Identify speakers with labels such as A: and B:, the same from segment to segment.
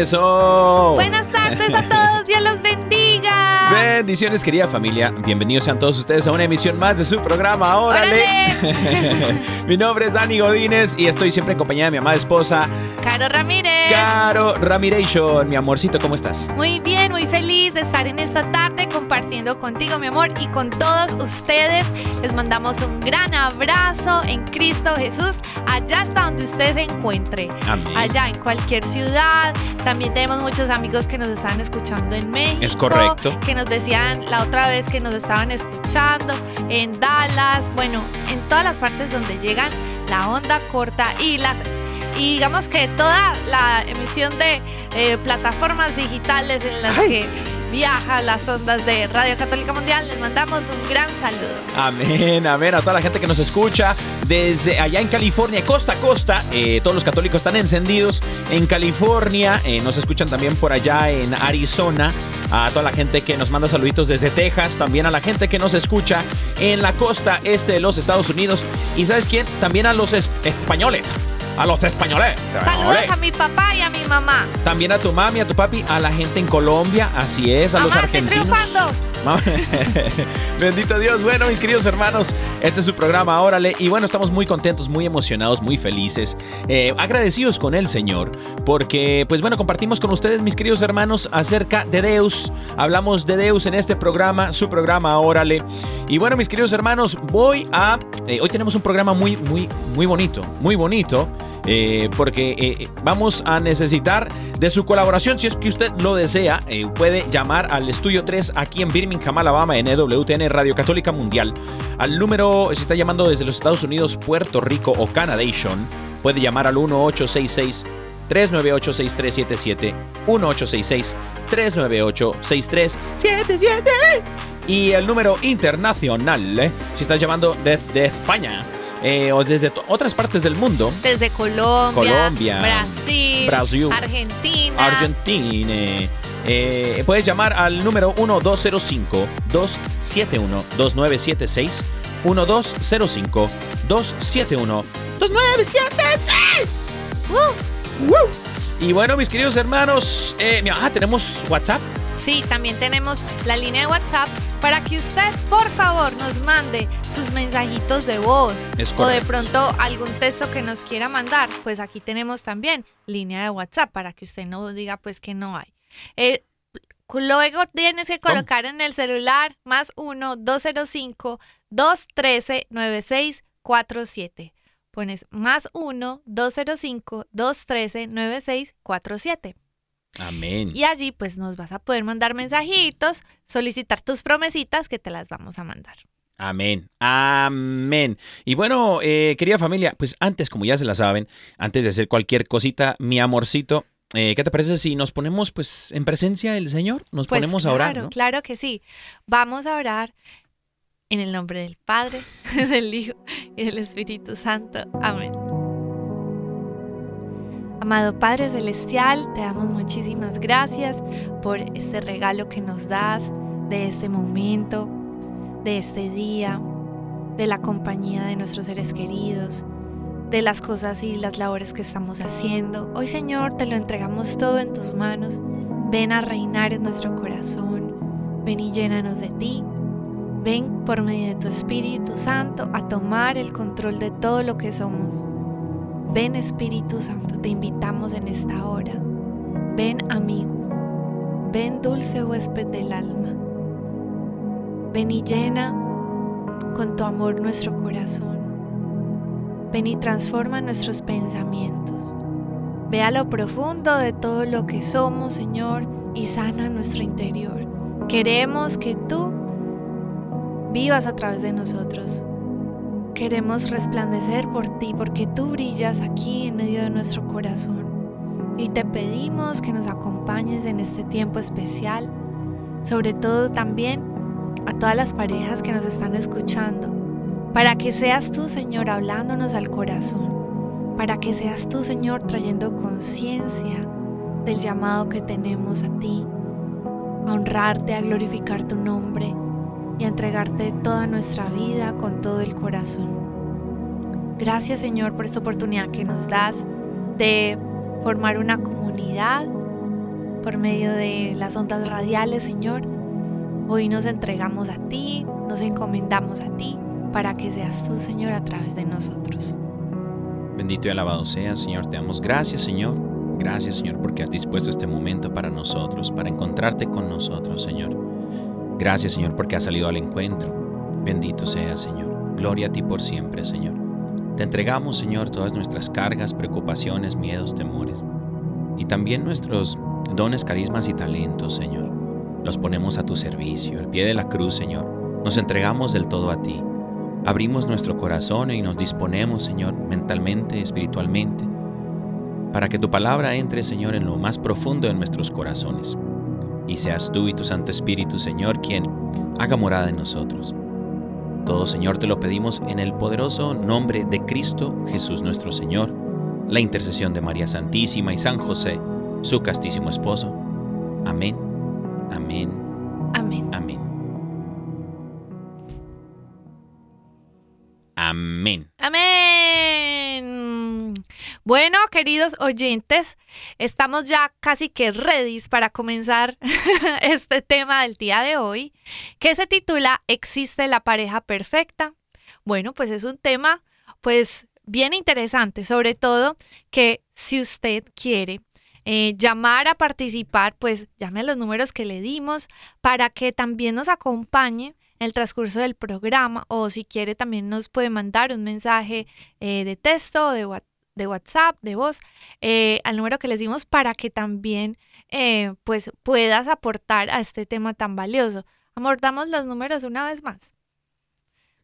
A: Eso.
B: Buenas tardes a todos, Dios los bendiga.
A: Bendiciones, querida familia. Bienvenidos sean todos ustedes a una emisión más de su programa. Órale. mi nombre es Dani Godínez y estoy siempre en compañía de mi amada esposa,
B: Caro Ramírez.
A: Caro Ramiration. Mi amorcito, ¿cómo estás?
B: Muy bien, muy feliz de estar en esta tarde compartiendo contigo, mi amor, y con todos ustedes. Les mandamos un gran abrazo en Cristo Jesús, allá hasta donde usted se encuentre.
A: Amén.
B: Allá en cualquier ciudad. También tenemos muchos amigos que nos están escuchando en México.
A: Es correcto.
B: Que nos decían la otra vez que nos estaban escuchando en Dallas. Bueno, en todas las partes donde llegan la onda corta y las y digamos que toda la emisión de eh, plataformas digitales en las
A: Ay.
B: que viaja las ondas de Radio Católica Mundial, les mandamos un gran saludo.
A: Amén, amén. A toda la gente que nos escucha desde allá en California, costa a costa. eh, todos los católicos están encendidos en California. eh, nos escuchan también por allá en Arizona. A toda la gente que nos manda saluditos desde Texas. También a la gente que nos escucha en la costa este de los Estados Unidos. Y ¿sabes quién? También a los es- españoles. A los españoles.
B: Saludos a mi papá y a mi mamá.
A: También a tu mami, a tu papi, a la gente en Colombia, así es, a los
B: estoy
A: argentinos.
B: triunfando.
A: Bendito Dios. Bueno, mis queridos hermanos, este es su programa, órale. Y bueno, estamos muy contentos, muy emocionados, muy felices, eh, agradecidos con el Señor, porque, pues bueno, compartimos con ustedes, mis queridos hermanos, acerca de Deus. Hablamos de Deus en este programa, su programa, órale. Y bueno, mis queridos hermanos, voy a. eh, hoy tenemos un programa muy, muy, muy bonito, muy bonito. Eh, porque eh, vamos a necesitar de su colaboración. Si es que usted lo desea, eh, puede llamar al estudio 3 aquí en Birmingham, Alabama, en EWTN Radio Católica Mundial. Al número, si está llamando desde los Estados Unidos, Puerto Rico o Canadation, puede llamar al 1866 398-6377 1866-398-6377 y el número internacional, eh, si estás llamando desde España eh, o desde otras partes del mundo,
B: Desde Colombia,
A: Colombia,
B: Brasil,
A: Brasil,
B: Argentina.
A: Argentina. eh, puedes llamar al número 1205-271-2976. 1205-271-2976. ¡Woo! Y bueno, mis queridos hermanos, eh, ah, tenemos WhatsApp.
B: Sí, también tenemos la línea de WhatsApp para que usted, por favor, nos mande sus mensajitos de voz
A: Es
B: o de pronto algún texto que nos quiera mandar. Pues aquí tenemos también línea de WhatsApp para que usted no diga pues que no hay. Eh, luego tienes que colocar en el celular más 1-205-213-9647. Pones más 1-205-213-9647.
A: Amén.
B: Y allí pues nos vas a poder mandar mensajitos, solicitar tus promesitas que te las vamos a mandar.
A: Amén. Amén. Y bueno, eh, querida familia, pues antes, como ya se la saben, antes de hacer cualquier cosita, mi amorcito, eh, ¿qué te parece si nos ponemos pues en presencia del Señor? Nos
B: Pues
A: ponemos
B: claro,
A: a orar, ¿no?
B: claro que sí. Vamos a orar en el nombre del Padre, del Hijo y del Espíritu Santo. Amén. Amado Padre Celestial, te damos muchísimas gracias por este regalo que nos das, de este momento, de este día, de la compañía de nuestros seres queridos, de las cosas y las labores que estamos haciendo. Hoy Señor te lo entregamos todo en tus manos. Ven a reinar en nuestro corazón. Ven y llénanos de ti. Ven por medio de tu Espíritu Santo a tomar el control de todo lo que somos. Ven Espíritu Santo, te invitamos en esta hora. Ven amigo. Ven dulce huésped del alma. Ven y llena con tu amor nuestro corazón. Ven y transforma nuestros pensamientos. Ve a lo profundo de todo lo que somos, Señor, y sana nuestro interior. Queremos que tú vivas a través de nosotros. Queremos resplandecer por ti porque tú brillas aquí en medio de nuestro corazón. Y te pedimos que nos acompañes en este tiempo especial, sobre todo también a todas las parejas que nos están escuchando, para que seas tú, Señor, hablándonos al corazón, para que seas tú, Señor, trayendo conciencia del llamado que tenemos a ti, a honrarte, a glorificar tu nombre y a entregarte toda nuestra vida con todo el corazón. Gracias, Señor, por esta oportunidad que nos das de formar una comunidad por medio de las ondas radiales, Señor. Hoy nos entregamos a ti, nos encomendamos a ti para que seas tú, Señor, a través de nosotros.
A: Bendito y alabado sea, Señor. Te damos gracias, Señor. Gracias, Señor, porque has dispuesto este momento para nosotros, para encontrarte con nosotros, Señor. Gracias, Señor, porque has salido al encuentro. Bendito sea, Señor. Gloria a ti por siempre, Señor. Te entregamos, Señor, todas nuestras cargas, preocupaciones, miedos, temores. Y también nuestros dones, carismas y talentos, Señor. Los ponemos a tu servicio, al pie de la cruz, Señor. Nos entregamos del todo a ti. Abrimos nuestro corazón y nos disponemos, Señor, mentalmente, espiritualmente, para que tu palabra entre, Señor, en lo más profundo de nuestros corazones. Y seas tú y tu Santo Espíritu, Señor, quien haga morada en nosotros. Todo, Señor, te lo pedimos en el poderoso nombre de Cristo Jesús nuestro Señor, la intercesión de María Santísima y San José, su castísimo esposo. Amén, amén,
B: Amén.
A: amén. Amén.
B: Amén. Bueno, queridos oyentes, estamos ya casi que ready para comenzar este tema del día de hoy, que se titula ¿Existe la pareja perfecta? Bueno, pues es un tema pues bien interesante, sobre todo que si usted quiere eh, llamar a participar, pues llame a los números que le dimos para que también nos acompañe en el transcurso del programa o si quiere también nos puede mandar un mensaje eh, de texto o de, wa- de WhatsApp, de voz, eh, al número que les dimos para que también eh, pues puedas aportar a este tema tan valioso. Amor, damos los números una vez más.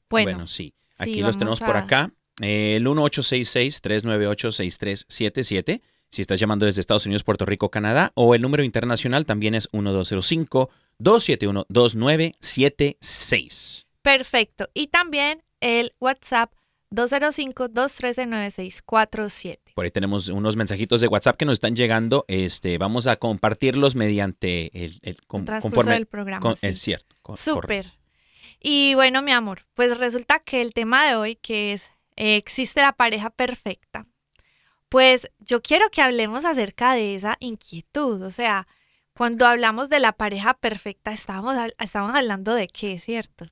A: Bueno,
B: Bueno,
A: sí.
B: sí,
A: Aquí los tenemos por acá. Eh, el 1866-398-6377. Si estás llamando desde Estados Unidos, Puerto Rico, Canadá. O el número internacional también es 1205-271-2976.
B: perfecto. Y también el WhatsApp 205-213-9647.
A: Por ahí tenemos unos mensajitos de WhatsApp que nos están llegando. Este, vamos a compartirlos mediante el, el- com-
B: El transcurso
A: conforme.
B: del programa.
A: con-
B: sí.
A: Es cierto.
B: Súper. Y bueno, mi amor, pues resulta que el tema de hoy, que es eh, ¿existe la pareja perfecta? Pues yo quiero que hablemos acerca de esa inquietud. O sea, cuando hablamos de la pareja perfecta, estamos, estamos hablando de qué, ¿cierto?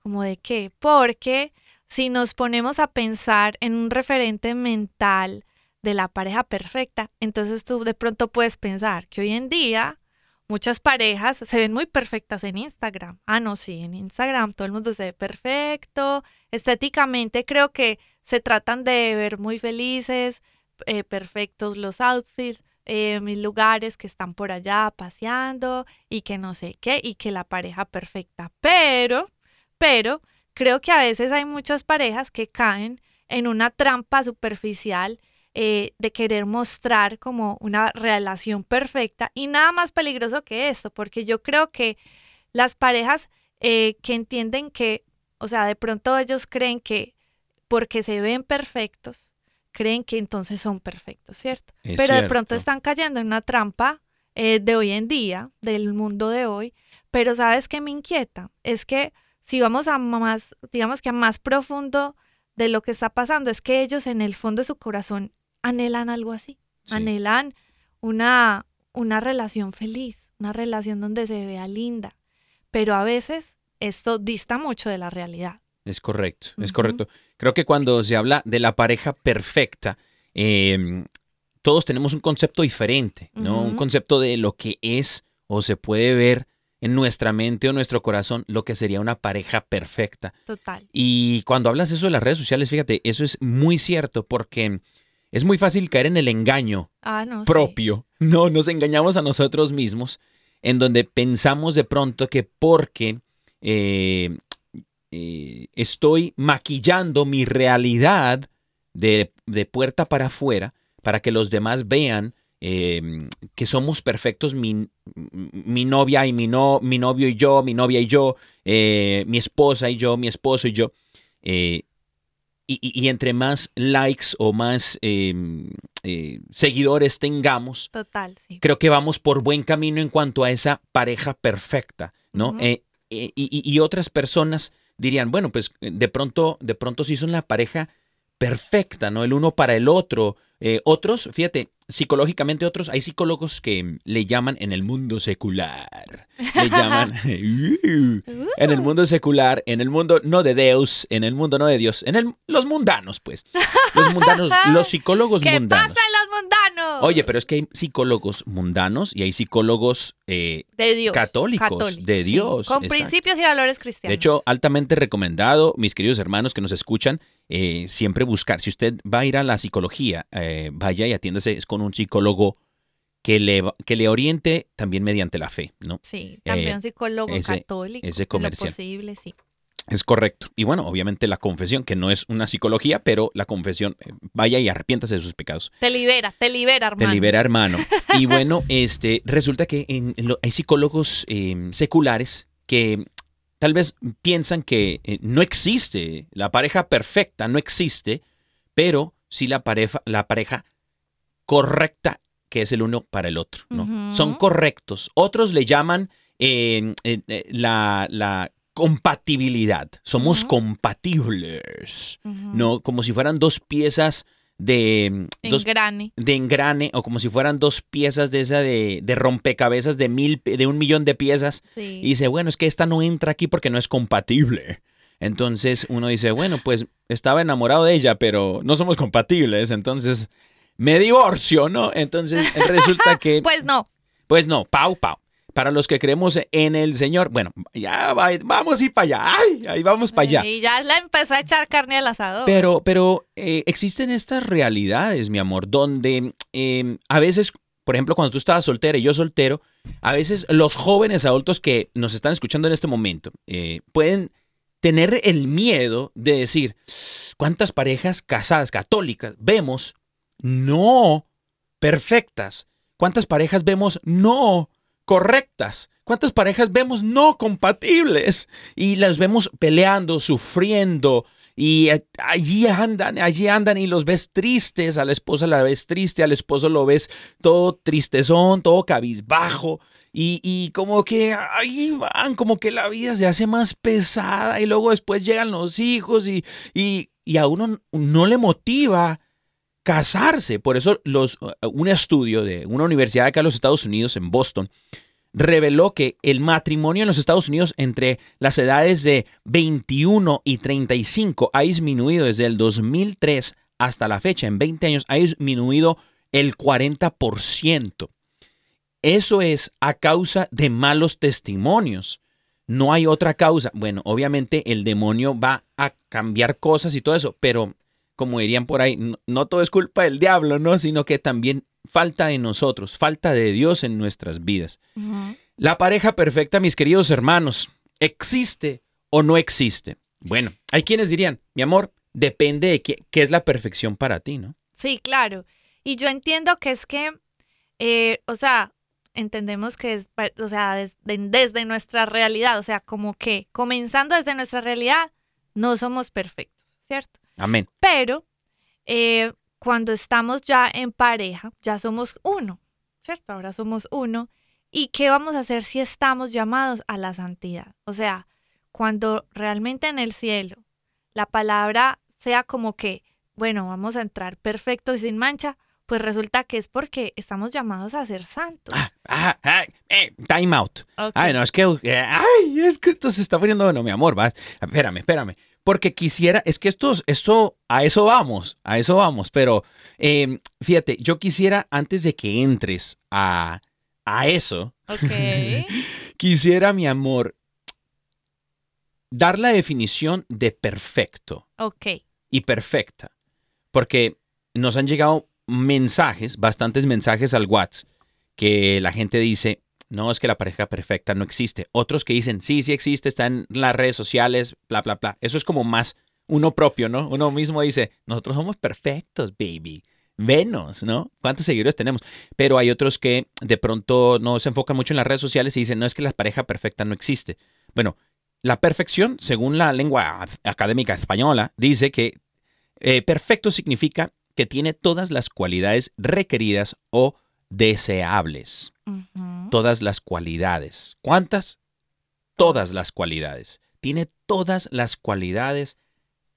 B: Como de qué. Porque si nos ponemos a pensar en un referente mental de la pareja perfecta, entonces tú de pronto puedes pensar que hoy en día muchas parejas se ven muy perfectas en Instagram. Ah, no, sí, en Instagram todo el mundo se ve perfecto. Estéticamente creo que se tratan de ver muy felices, eh, perfectos los outfits, eh, mis lugares que están por allá paseando y que no sé qué, y que la pareja perfecta. Pero, pero, creo que a veces hay muchas parejas que caen en una trampa superficial eh, de querer mostrar como una relación perfecta y nada más peligroso que esto, porque yo creo que las parejas eh, que entienden que, o sea, de pronto ellos creen que porque se ven perfectos, creen que entonces son perfectos, ¿cierto?
A: Es
B: Pero de pronto están cayendo en una trampa eh, de hoy en día, del mundo de hoy, pero ¿sabes qué me inquieta? Es que si vamos a más, digamos que a más profundo de lo que está pasando es que ellos en el fondo de su corazón anhelan algo así.
A: Sí.
B: Anhelan una, una relación feliz, una relación donde se vea linda. Pero a veces esto dista mucho de la realidad.
A: Es correcto, es correcto. Creo que cuando se habla de la pareja perfecta, eh, todos tenemos un concepto diferente, ¿no? Un concepto de lo que es o se puede ver en nuestra mente o nuestro corazón lo que sería una pareja perfecta.
B: Total.
A: Y cuando hablas eso de las redes sociales, fíjate, eso es muy cierto porque es muy fácil caer en el engaño
B: Ah, no. sí.
A: propio. No, nos engañamos a nosotros mismos, en donde pensamos de pronto que porque eh, eh, estoy maquillando mi realidad de, de puerta para afuera para que los demás vean eh, que somos perfectos mi, mi novia y mi, no, mi novio y yo, mi novia y yo, eh, mi esposa y yo, mi esposo y yo. eh, y, y- entre más likes o más eh, eh, seguidores tengamos,
B: Total, sí.
A: creo que vamos por buen camino en cuanto a esa pareja perfecta, ¿no? Y, y- otras personas dirían, bueno, pues de pronto, de pronto sí son la pareja perfecta, ¿no? El uno para el otro. Otros, fíjate, psicológicamente otros, hay psicólogos que le llaman en el mundo secular, le llaman, en el mundo secular, en el mundo no de Deus, en el mundo no de Dios, en el, los mundanos, pues. Los mundanos, los psicólogos
B: ¿Qué
A: mundanos.
B: pasa en los mundanos?
A: Oye, pero es que hay psicólogos mundanos y hay psicólogos, eh,
B: de Dios.
A: católicos, de
B: sí,
A: Dios,
B: con
A: exacto.
B: principios y valores cristianos.
A: de hecho, altamente recomendado, mis queridos hermanos que nos escuchan, eh, siempre buscar. Si usted va a ir a la psicología, eh, vaya y atiéndase es con un psicólogo que le, que le oriente también mediante la fe, ¿no?
B: Sí, también
A: Eh,
B: un psicólogo
A: ese-
B: católico.
A: ese
B: en lo
A: comercial.
B: posible, sí.
A: Es correcto. Y bueno, obviamente la confesión, que no es una psicología, pero la confesión, eh, vaya y arrepiéntase de sus pecados.
B: Te libera, te libera, hermano.
A: Te libera, hermano. Y bueno, este, resulta que en- en lo- hay psicólogos eh, seculares que tal vez piensan que eh, no existe, la pareja perfecta no existe, pero sí la pareja, la pareja correcta que es el uno para el otro, ¿no? Son correctos. Otros le llaman eh, eh, eh, la, la compatibilidad. Somos compatibles. ¿no? Como si fueran dos piezas de... dos
B: Engrane.
A: de engrane o como si fueran dos piezas de esa de, de rompecabezas de mil de un millón de piezas
B: Sí.
A: y dice bueno es que esta no entra aquí porque no es compatible entonces uno dice bueno pues estaba enamorado de ella pero no somos compatibles entonces me divorcio no entonces resulta que
B: Pues no.
A: pues no pau pau para los que creemos en el Señor bueno ya va- vamos a ir para allá ay ahí vamos para allá
B: Y ya la empezó a echar carne al asador.
A: pero, pero eh, existen estas realidades, mi amor, donde eh, a veces, por ejemplo, cuando tú estabas soltera y yo soltero, a veces los jóvenes adultos que nos están escuchando en este momento eh, pueden tener el miedo de decir, ¿cuántas parejas casadas católicas vemos no perfectas? ¿Cuántas parejas vemos no correctas? ¿Cuántas parejas vemos no compatibles? Y las vemos peleando, sufriendo, y allí andan, allí andan y los ves tristes, a la esposa la ves triste, al esposo lo ves todo tristezón, todo cabizbajo. Y, y como que ahí van, como que la vida se hace más pesada y luego después llegan los hijos y, y, y a uno no le motiva casarse. Por eso los, un estudio de una universidad acá en los Estados Unidos, en Boston, reveló que el matrimonio en los Estados Unidos entre las edades de 21 y 35 ha disminuido desde el 2003 hasta la fecha, en 20 años, ha disminuido el 40%. Eso es a causa de malos testimonios. No hay otra causa. Bueno, obviamente el demonio va a cambiar cosas y todo eso, pero como dirían por ahí, no, no todo es culpa del diablo, ¿no? Sino que también falta de nosotros, falta de Dios en nuestras vidas. La pareja perfecta, mis queridos hermanos, ¿existe o no existe? Bueno, hay quienes dirían, mi amor, depende de qué, qué es la perfección para ti, ¿no?
B: Sí, claro. Y yo entiendo que es que, eh, o sea, entendemos que es, o sea, desde, desde nuestra realidad, o sea, como que comenzando desde nuestra realidad, no somos perfectos, ¿cierto?
A: Amén.
B: Pero eh, cuando estamos ya en pareja, ya somos uno, ¿cierto? Ahora somos uno. ¿Y qué vamos a hacer si estamos llamados a la santidad? O sea, cuando realmente en el cielo la palabra sea como que, bueno, vamos a entrar perfectos y sin mancha, pues resulta que es porque estamos llamados a ser santos.
A: Ah, ah, eh, time out.
B: Ok.
A: Ay, no, es que, eh, ay, es que esto se está poniendo, bueno, mi amor, va, espérame, espérame. Porque quisiera, es que esto, esto, a eso vamos, a eso vamos, pero eh, fíjate, yo quisiera, antes de que entres a, a eso, quisiera, mi amor, dar la definición de perfecto
B: ok.
A: y perfecta. Porque nos han llegado mensajes, bastantes mensajes al WhatsApp, que la gente dice, no, es que la pareja perfecta no existe. Otros que dicen, sí, sí existe, está en las redes sociales, bla, bla, bla. Eso es como más uno propio, ¿no? Uno mismo dice, nosotros somos perfectos, baby. Venos, ¿no? ¿Cuántos seguidores tenemos? Pero hay otros que de pronto no se enfocan mucho en las redes sociales y dicen, no, es que la pareja perfecta no existe. Bueno, la perfección, según la lengua académica española, dice que eh, perfecto significa que tiene todas las cualidades requeridas o deseables. Todas las cualidades. ¿Cuántas? Todas las cualidades. Tiene todas las cualidades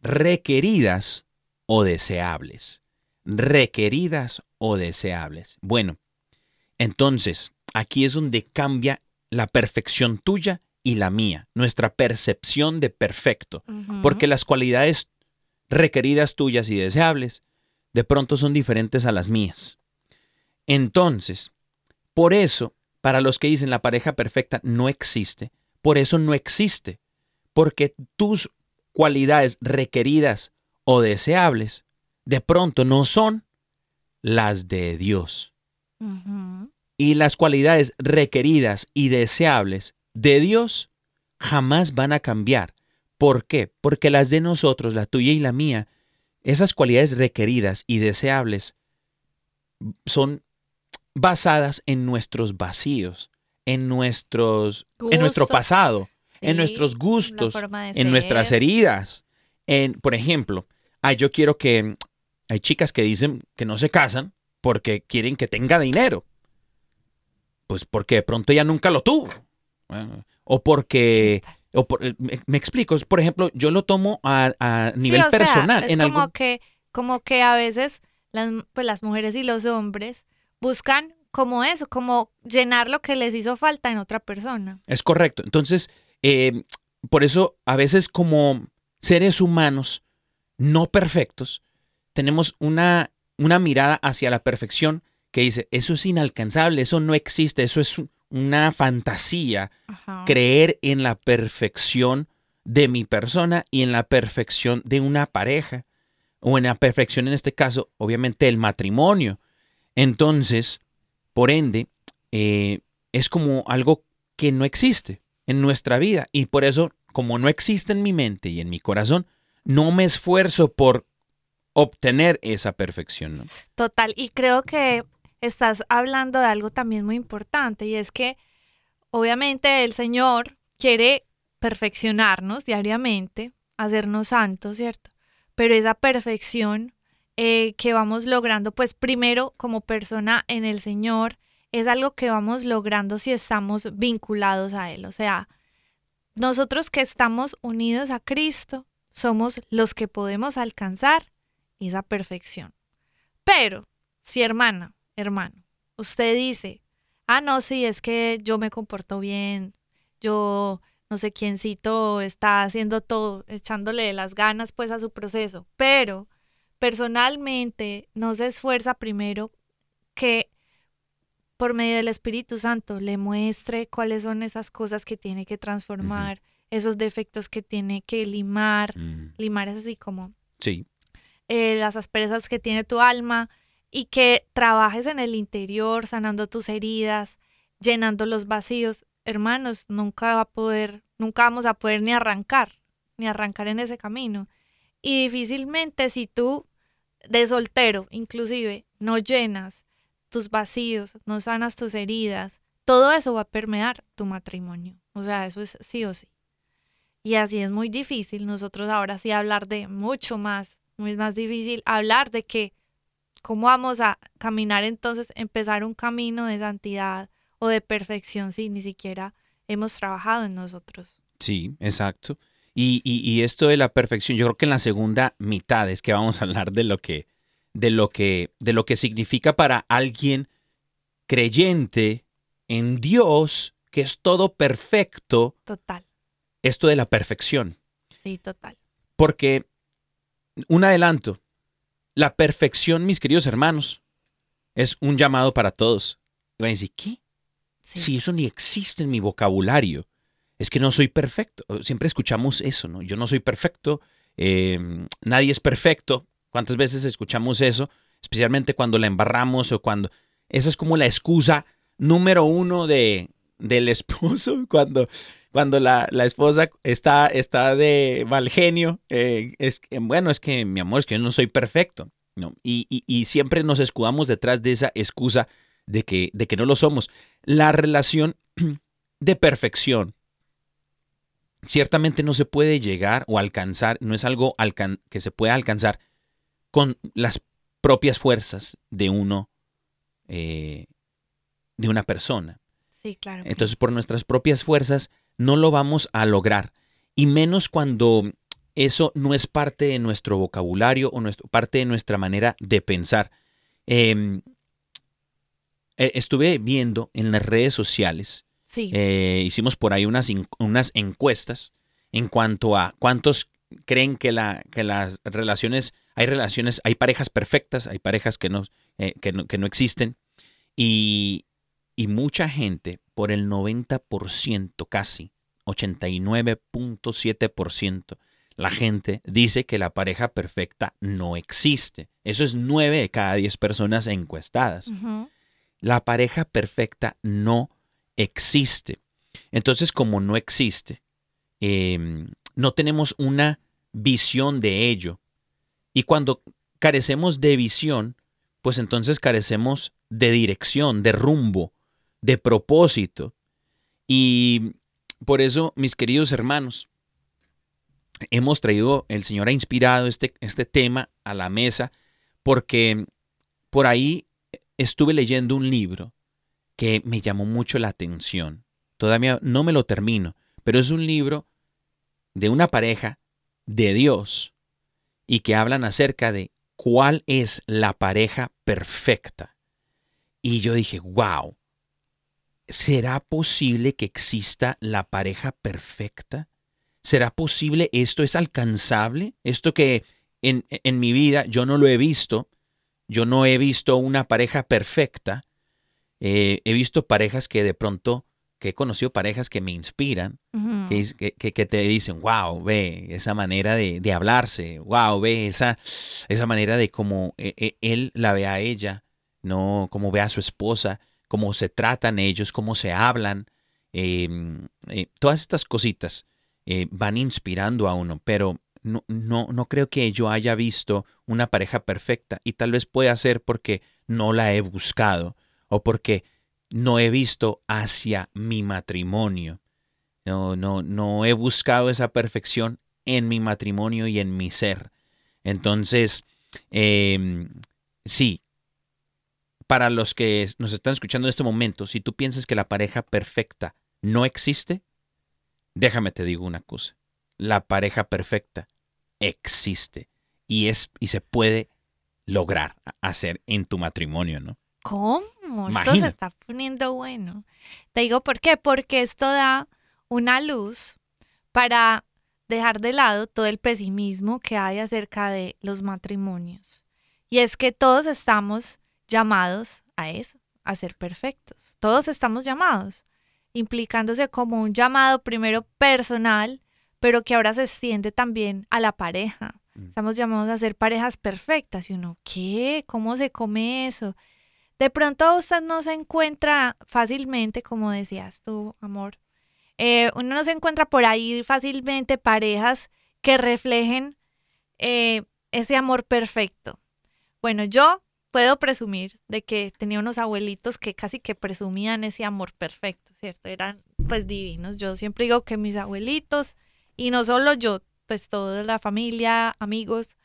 A: requeridas o deseables. Requeridas o deseables. Bueno, entonces, aquí es donde cambia la perfección tuya y la mía, nuestra percepción de perfecto. Porque las cualidades requeridas tuyas y deseables de pronto son diferentes a las mías. Entonces, por eso, para los que dicen la pareja perfecta no existe, por eso no existe. Porque tus cualidades requeridas o deseables de pronto no son las de Dios. Y las cualidades requeridas y deseables de Dios jamás van a cambiar. ¿Por qué? Porque las de nosotros, la tuya y la mía, esas cualidades requeridas y deseables son basadas en nuestros vacíos, en nuestros en nuestro pasado, en nuestros gustos, en nuestras heridas. En, por ejemplo, ay, yo quiero que hay chicas que dicen que no se casan porque quieren que tenga dinero. Pues porque de pronto ella nunca lo tuvo. O porque o por- me, me explico, es, por ejemplo, yo lo tomo a, a
B: Sí,
A: nivel
B: sea,
A: personal.
B: es
A: en
B: como
A: algún-
B: que, como que a veces las, pues, las mujeres y los hombres buscan como eso, como llenar lo que les hizo falta en otra persona.
A: Es correcto. Entonces, eh, por eso a veces como seres humanos no perfectos, tenemos una, una mirada hacia la perfección que dice, eso es inalcanzable, eso no existe, eso es un- una fantasía.
B: Ajá.
A: Creer en la perfección de mi persona y en la perfección de una pareja, o en la perfección en este caso, obviamente, el matrimonio. Entonces, por ende, eh, es como algo que no existe en nuestra vida. Y por eso, como no existe en mi mente y en mi corazón, no me esfuerzo por obtener esa perfección.
B: Total, y creo que estás hablando de algo también muy importante y es que obviamente el Señor quiere perfeccionarnos diariamente, hacernos santos, ¿cierto? Pero esa perfección eh, que vamos logrando, pues primero como persona en el Señor, es algo que vamos logrando si estamos vinculados a Él. O sea, nosotros que estamos unidos a Cristo, somos los que podemos alcanzar esa perfección. Pero, si hermana, hermano, usted dice, ah, no, sí, es que yo me comporto bien, yo no sé quiéncito está haciendo todo, echándole las ganas pues a su proceso, pero personalmente no se esfuerza primero que por medio del Espíritu Santo le muestre cuáles son esas cosas que tiene que transformar, esos defectos que tiene que limar, limar es así como
A: Sí,
B: eh, las asperezas que tiene tu alma y que trabajes en el interior, sanando tus heridas, llenando los vacíos. Hermanos, nunca va a poder, nunca vamos a poder ni arrancar, ni arrancar en ese camino. Y difícilmente si tú, de soltero inclusive, no llenas tus vacíos, no sanas tus heridas, todo eso va a permear tu matrimonio. O sea, eso es sí o sí. Y así es muy difícil nosotros ahora sí hablar de mucho más, muy más difícil hablar de que cómo vamos a caminar entonces, empezar un camino de santidad o de perfección si ni siquiera hemos trabajado en nosotros.
A: sí, exacto. Y, y- y esto de la perfección, yo creo que en la segunda mitad es que vamos a hablar de lo que, de lo que, de lo que significa para alguien creyente en Dios, que es todo perfecto,
B: Total.
A: esto de la perfección.
B: Sí, total.
A: Porque, un adelanto, la perfección, mis queridos hermanos, es un llamado para todos. Y van a decir, ¿qué?
B: Sí.
A: Si eso ni existe en mi vocabulario, es que no soy perfecto. Siempre escuchamos eso, ¿no? Yo no soy perfecto, eh, nadie es perfecto. ¿Cuántas veces escuchamos eso? Especialmente cuando la embarramos o cuando... Esa es como la excusa número uno de, del esposo, cuando, cuando la, la esposa está, está de mal genio. eh, es, que, bueno, es que mi amor, es que yo no soy perfecto. Y, y- y siempre nos escudamos detrás de esa excusa de que, de que no lo somos. La relación de perfección ciertamente no se puede llegar o alcanzar, no es algo alcan- que se pueda alcanzar con las propias fuerzas de uno, eh, de una persona.
B: Sí, claro.
A: Entonces, por nuestras propias fuerzas no lo vamos a lograr. Y menos cuando eso no es parte de nuestro vocabulario o nuestro, parte de nuestra manera de pensar. Eh, eh, estuve viendo en las redes sociales,
B: Sí.
A: eh, hicimos por ahí unas, unas encuestas en cuanto a cuántos creen que, la, que las relaciones, hay relaciones, hay parejas perfectas, hay parejas que no, eh, que no, que no existen. Y, y mucha gente, por el 90% casi, 89.7%, la gente dice que la pareja perfecta no existe. Eso es 9 de cada 10 personas encuestadas. La pareja perfecta no existe. Entonces, como no existe, eh, no tenemos una visión de ello. Y cuando carecemos de visión, pues entonces carecemos de dirección, de rumbo, de propósito. Y por eso, mis queridos hermanos, hemos traído, el Señor ha inspirado este, este tema a la mesa, porque por ahí estuve leyendo un libro que me llamó mucho la atención. Todavía no me lo termino, pero es un libro de una pareja de Dios y que hablan acerca de cuál es la pareja perfecta. Y yo dije, wow, ¿será posible que exista la pareja perfecta? ¿Será posible esto? ¿Es alcanzable? Esto que en, en mi vida yo no lo he visto. Yo no he visto una pareja perfecta. Eh, he visto parejas que de pronto, que he conocido parejas que me inspiran, que, dis- que- que- que te dicen, wow, ve esa manera de, de hablarse, wow, ve esa, esa manera de cómo eh, eh, él la ve a ella, no cómo ve a su esposa, cómo se tratan ellos, cómo se hablan, eh, eh, todas estas cositas van inspirando a uno, pero no, no, no creo que yo haya visto una pareja perfecta y tal vez pueda ser porque no la he buscado o porque no he visto hacia mi matrimonio. No, no, no he buscado esa perfección en mi matrimonio y en mi ser. Entonces, eh, sí, para los que nos están escuchando en este momento, si tú piensas que la pareja perfecta no existe, déjame te digo una cosa. La pareja perfecta existe y es y se puede lograr hacer en tu matrimonio, ¿no?
B: ¿Cómo? Esto se está poniendo bueno. Te digo por qué, porque esto da una luz para dejar de lado todo el pesimismo que hay acerca de los matrimonios. Y es que todos estamos llamados a eso, a ser perfectos. Todos estamos llamados, implicándose como un llamado primero personal, pero que ahora se extiende también a la pareja.
A: Mm.
B: Estamos llamados a ser parejas perfectas. Y uno, ¿qué? ¿Cómo se come eso? De pronto usted no se encuentra fácilmente, como decías tú, amor. eh, uno no se encuentra por ahí fácilmente parejas que reflejen eh, ese amor perfecto. Bueno, yo puedo presumir de que tenía unos abuelitos que casi que presumían ese amor perfecto, ¿cierto? Eran pues divinos. Yo siempre digo que mis abuelitos, y no solo yo, pues toda la familia, amigos,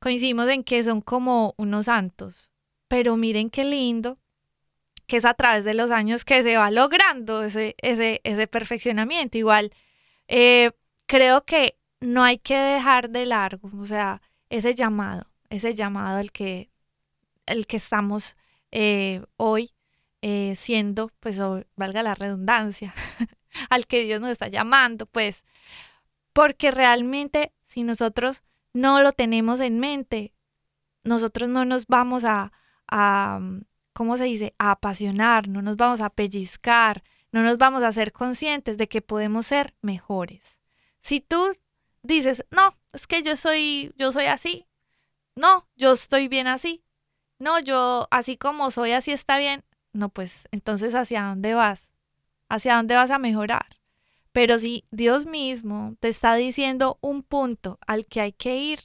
B: coincidimos en que son como unos santos. Pero miren qué lindo que es a través de los años que se va logrando ese, ese, ese perfeccionamiento. Igual, eh, creo que no hay que dejar de largo, o sea, ese llamado, ese llamado al que, el que estamos eh, hoy eh, siendo, pues valga la redundancia, al que Dios nos está llamando, pues, porque realmente si nosotros no lo tenemos en mente, nosotros no nos vamos a, a, mm, ¿cómo se dice?, a apasionar, no nos vamos a pellizcar, no nos vamos a ser conscientes de que podemos ser mejores. Si tú dices, no, es que yo soy, yo soy así, no, yo estoy bien así, no, yo así como soy, así está bien, no, pues entonces ¿hacia dónde vas? ¿Hacia dónde vas a mejorar? Pero si Dios mismo te está diciendo un punto al que hay que ir,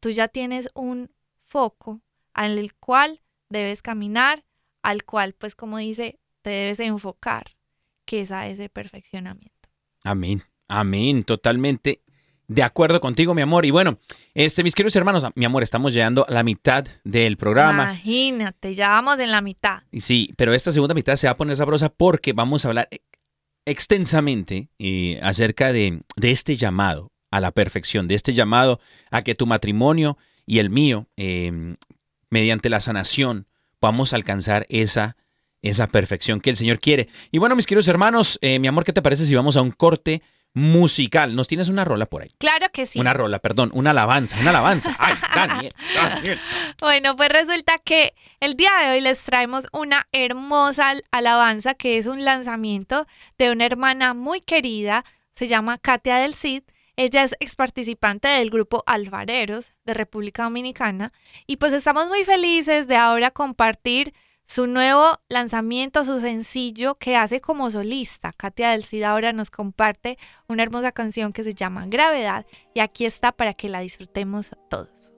B: tú ya tienes un foco al cual debes caminar, al cual, pues como dice, te debes enfocar, que es a ese perfeccionamiento.
A: Amén. Amén. Totalmente de acuerdo contigo, mi amor. Y bueno, este, mis queridos hermanos, mi amor, estamos llegando a la mitad del programa.
B: Imagínate, ya vamos en la mitad.
A: Sí, pero esta segunda mitad se va a poner sabrosa porque vamos a hablar extensamente eh, acerca de, de este llamado a la perfección, de este llamado a que tu matrimonio y el mío, eh, mediante la sanación, podamos alcanzar esa, esa perfección que el Señor quiere. Y bueno, mis queridos hermanos, eh, mi amor, ¿qué te parece si vamos a un corte musical? ¿Nos tienes una rola por ahí?
B: Claro que sí.
A: Una rola, perdón, una alabanza, una alabanza. Ay, Daniel, Daniel.
B: Bueno, pues resulta que el día de hoy les traemos una hermosa al- alabanza que es un lanzamiento de una hermana muy querida, se llama Katia del Cid. Ella es ex participante del grupo Alfareros de República Dominicana y pues estamos muy felices de ahora compartir su nuevo lanzamiento, su sencillo que hace como solista. Katia del Cid ahora nos comparte una hermosa canción que se llama Gravedad y aquí está para que la disfrutemos todos.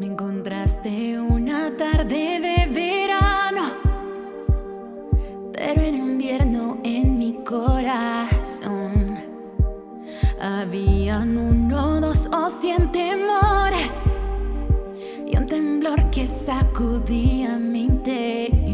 C: Me encontraste una tarde de verano, pero en invierno en mi corazón. Habían uno, dos o cien temores y un temblor que sacudía mi interior.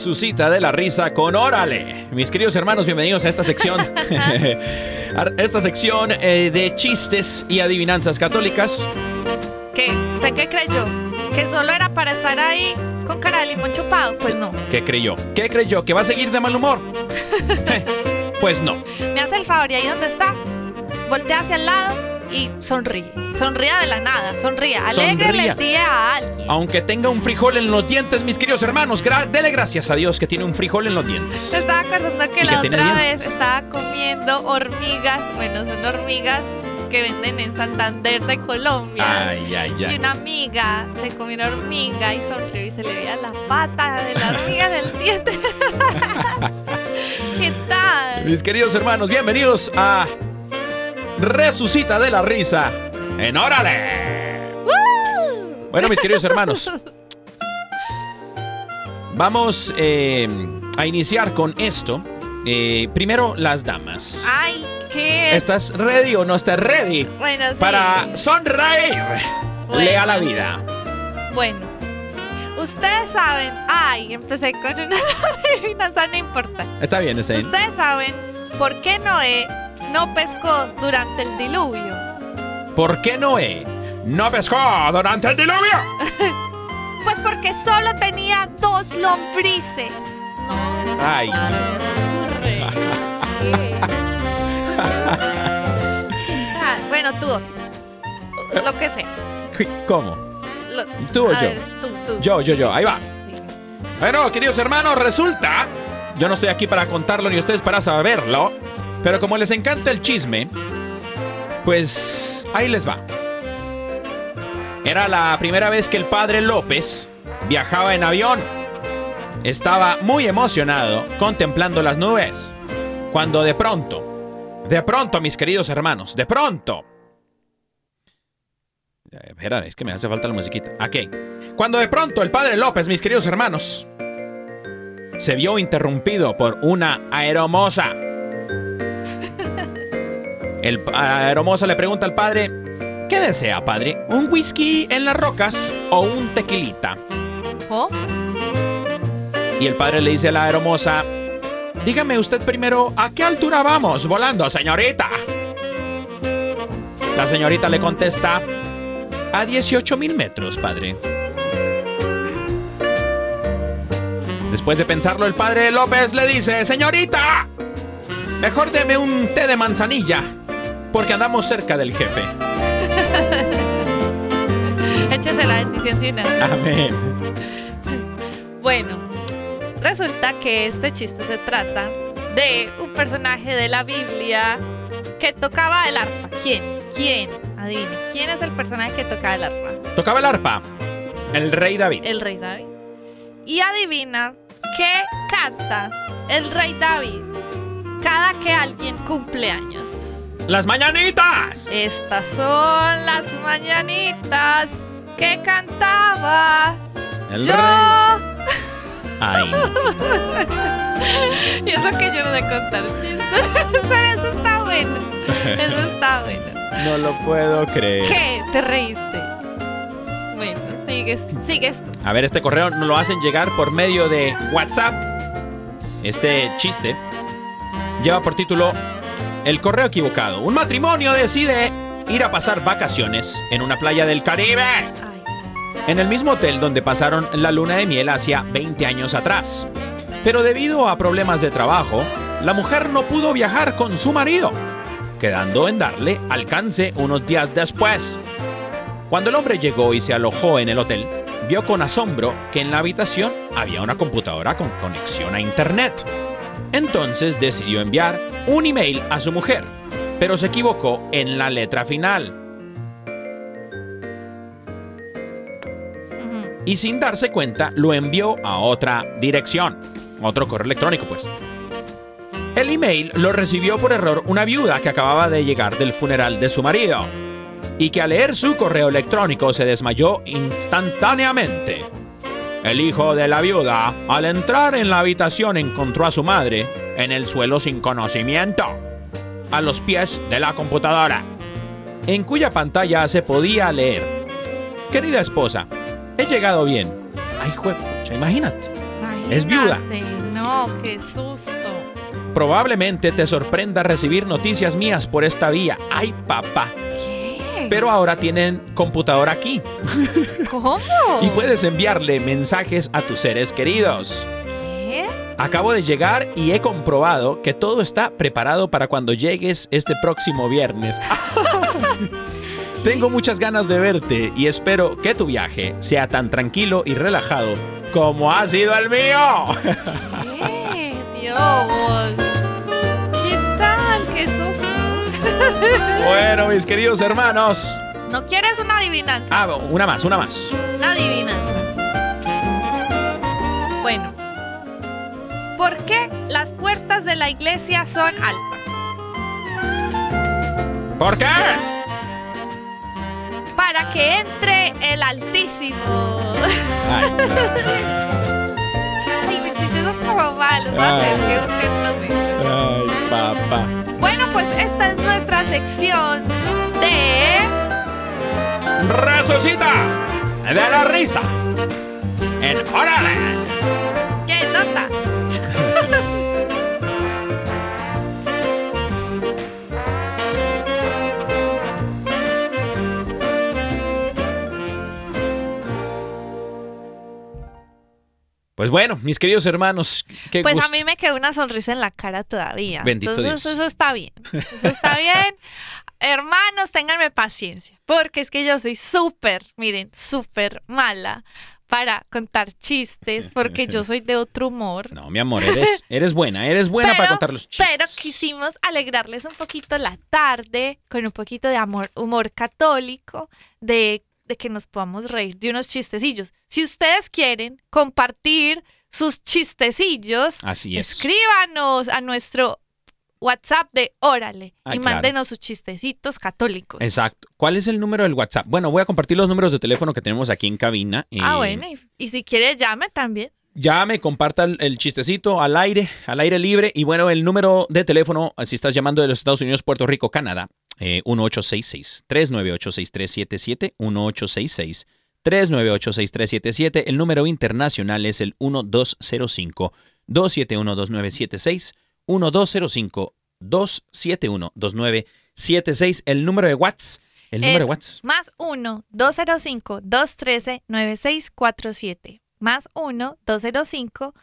A: Resucita de la risa con Órale. Mis queridos hermanos, bienvenidos a esta sección. a esta sección eh, de chistes y adivinanzas católicas.
B: ¿Qué? ¿Usted qué creyó? ¿Que solo era para estar ahí con cara de limón chupado? Pues no.
A: ¿Qué creyó? ¿Qué creyó? ¿Que va a seguir de mal humor? pues no.
B: Me hace el favor y ahí donde está, voltea hacia el lado y sonríe. Sonría de la nada, sonría.
A: Sonría.
B: el día a alguien.
A: Aunque tenga un frijol en los dientes, mis queridos hermanos, gra- dele gracias a Dios que tiene un frijol en los dientes.
B: Se estaba acordando que
A: Y
B: la
A: que
B: otra vez estaba comiendo hormigas, bueno, son hormigas que venden en Santander de Colombia.
A: Ay, ay,
B: Y
A: ay.
B: una amiga se comió una hormiga y sonrió y se le veía la pata de la hormiga en el diente. ¿Qué tal?
A: Mis queridos hermanos, bienvenidos a Resucita de la risa en Órale. Bueno, mis queridos hermanos, vamos eh, a iniciar con esto. Eh, primero, las damas.
B: Ay, ¿qué?
A: ¿Estás ready o no estás ready
B: Bueno, sí.
A: para sonreír?
B: Bueno.
A: Lea la vida.
B: Bueno, ustedes saben. Ay, empecé con una adivinanza, no importa.
A: Está bien, está bien.
B: Ustedes saben por qué Noé no pescó durante el diluvio.
A: ¿Por qué Noé no pescó durante el diluvio?
B: Pues porque solo tenía dos lombrices.
A: Ay.
B: Ah, bueno, tú. Lo que sé.
A: ¿Cómo?
B: Lo-
A: ¿Tú o yo?
B: ver, tú, tú.
A: Yo, yo, yo. Ahí va. Bueno, queridos hermanos, resulta. Yo no estoy aquí para contarlo ni ustedes para saberlo. Pero como les encanta el chisme, pues ahí les va. Era la primera vez que el padre López viajaba en avión. Estaba muy emocionado contemplando las nubes. Cuando de pronto, de pronto, mis queridos hermanos, de pronto. Espera, es que me hace falta la musiquita. Aquí. Cuando de pronto el padre López, mis queridos hermanos, se vio interrumpido por una aeromoza. El aeromoza le pregunta al padre, ¿qué desea, padre? ¿Un whisky en las rocas o un tequilita?
B: ¿Oh?
A: Y el padre le dice a la aeromoza, dígame usted primero, ¿a qué altura vamos volando, señorita? La señorita le contesta, a 18 mil metros, padre. Después de pensarlo, el padre López le dice, señorita, mejor deme un té de manzanilla, porque andamos cerca del jefe.
B: Échese la bendición de una.
A: Amén.
B: Bueno, resulta que este chiste se trata de un personaje de la Biblia que tocaba el arpa. ¿Quién? ¿Quién? Adivine. ¿Quién es el personaje que tocaba el arpa?
A: Tocaba el arpa, el rey David.
B: El rey David. Y adivina qué canta el rey David cada que alguien cumple años.
A: Las mañanitas.
B: Estas son las mañanitas que cantaba
A: El
B: yo.
A: rey. Ay,
B: Y eso que yo no sé contar chistes. Eso está bueno. Eso está bueno.
A: no lo puedo creer.
B: ¿Qué? ¿Te reíste? Bueno, sigues, sigues tú.
A: A ver, este correo nos lo hacen llegar por medio de WhatsApp. Este chiste lleva por título El correo equivocado. Un matrimonio decide ir a pasar vacaciones en una playa del Caribe. En el mismo hotel donde pasaron la luna de miel hacía 20 años atrás. Pero debido a problemas de trabajo, la mujer no pudo viajar con su marido, quedando en darle alcance unos días después. Cuando el hombre llegó y se alojó en el hotel, vio con asombro que en la habitación había una computadora con conexión a internet. Entonces decidió enviar un email a su mujer, pero se equivocó en la letra final. y sin darse cuenta lo envió a otra dirección, otro correo electrónico pues. El email lo recibió por error una viuda que acababa de llegar del funeral de su marido y que al leer su correo electrónico se desmayó instantáneamente. El hijo de la viuda, al entrar en la habitación, encontró a su madre en el suelo sin conocimiento, a los pies de la computadora, en cuya pantalla se podía leer. Querida esposa, he llegado bien. Ay, juepucha, imagínate. Es viuda.
B: No, qué susto.
A: Probablemente te sorprenda recibir noticias mías por esta vía. ¡Ay, papá!
B: ¿Qué?
A: Pero ahora tienen computadora aquí
B: ¿Cómo?
A: y puedes enviarle mensajes a tus seres queridos. Acabo de llegar y he comprobado que todo está preparado para cuando llegues este próximo viernes. Tengo muchas ganas de verte y espero que tu viaje sea tan tranquilo y relajado como ha sido el mío.
B: ¿Qué? Dios. ¿Qué tal? Susto.
A: Bueno, mis queridos hermanos.
B: ¿No quieres una adivinanza?
A: Ah, una más, una más.
B: Una adivinanza. Bueno. ¿Por qué las puertas de la iglesia son altas?
A: ¿Por qué?
B: Para que entre el Altísimo.
A: Ay,
B: Ay, mis chistes son como malos.
A: Ay, papá.
B: Bueno, pues esta es nuestra sección de...
A: Resucita de la risa en Órale.
B: ¿Qué nota?
A: Pues bueno, mis queridos hermanos, qué
B: Pues
A: gusto.
B: a mí me quedó una sonrisa en la cara todavía.
A: Bendito
B: Entonces
A: Dios.
B: eso está bien. Eso está bien. Hermanos, ténganme paciencia. Porque es que yo soy súper, miren, súper mala para contar chistes. Porque yo soy de otro humor.
A: No, mi amor, eres, eres buena, eres buena para contar los chistes.
B: Pero quisimos alegrarles un poquito la tarde con un poquito de amor, humor católico, de, de que nos podamos reír de unos chistecillos. Si ustedes quieren compartir sus chistecillos,
A: Así es.
B: escríbanos a nuestro WhatsApp de Órale
A: Ah,
B: y
A: claro.
B: mándenos sus chistecitos católicos.
A: Exacto. ¿Cuál es el número del WhatsApp? Bueno, voy a compartir los números de teléfono que tenemos aquí en cabina.
B: Ah,
A: Eh,
B: bueno, y, y si quiere llame también.
A: Ya me comparta el, el chistecito al aire, al aire libre. Y bueno, el número de teléfono, si estás llamando de los Estados Unidos, Puerto Rico, Canadá, eh, 1866-398-6377, 1866-398-6377. El número internacional es el 1205-271-2976, 1205-271-2976. El número de WhatsApp, el número
B: Es
A: de WhatsApp.
B: Más 1-205-213-9647. Más 1-205-213-9647.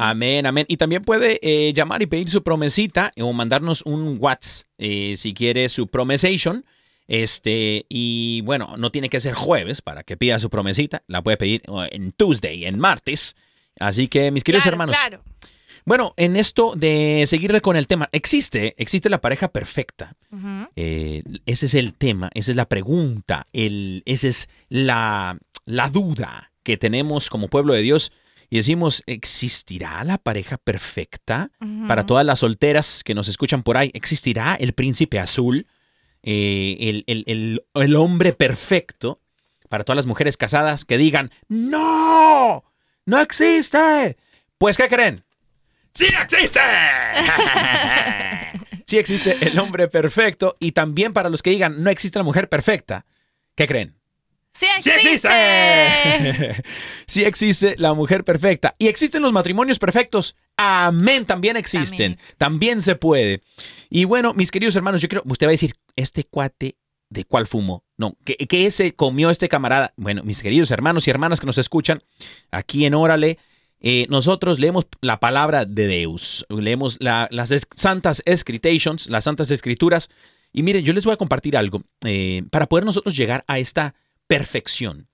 A: Amén, amén. Y también puede eh, llamar y pedir su promesita o mandarnos un WhatsApp eh, si quiere su promesation. Este, y bueno, no tiene que ser jueves para que pida su promesita. La puede pedir en Tuesday, en martes. Así que, mis queridos
B: Claro,
A: hermanos.
B: Claro.
A: Bueno, en esto de seguirle con el tema, existe, existe la pareja perfecta. Eh, ese es el tema, esa es la pregunta, el, esa es la, la duda que tenemos como pueblo de Dios. Y decimos, ¿existirá la pareja perfecta? Para todas las solteras que nos escuchan por ahí, ¿existirá el príncipe azul? Eh, el, el- el- el hombre perfecto? Para todas las mujeres casadas que digan, ¡No! ¡No existe! Pues, ¿qué creen? ¡Sí existe! sí existe el hombre perfecto. Y también para los que digan, no existe la mujer perfecta. ¿Qué creen?
B: ¡Sí
A: ¡Sí
B: existe!
A: existe! sí existe la mujer perfecta. Y existen los matrimonios perfectos. Amén, también existen.
B: También.
A: También, se puede. Y bueno, mis queridos hermanos, yo creo, usted va a decir, este cuate, ¿de cuál fumo? No, ¿qué, qué se comió este camarada? Bueno, mis queridos hermanos y hermanas que nos escuchan aquí en Órale, eh, nosotros leemos la palabra de Deus, leemos la- las es- santas escritations, las santas escrituras. Y miren, yo les voy a compartir algo eh, para poder nosotros llegar a esta perfección.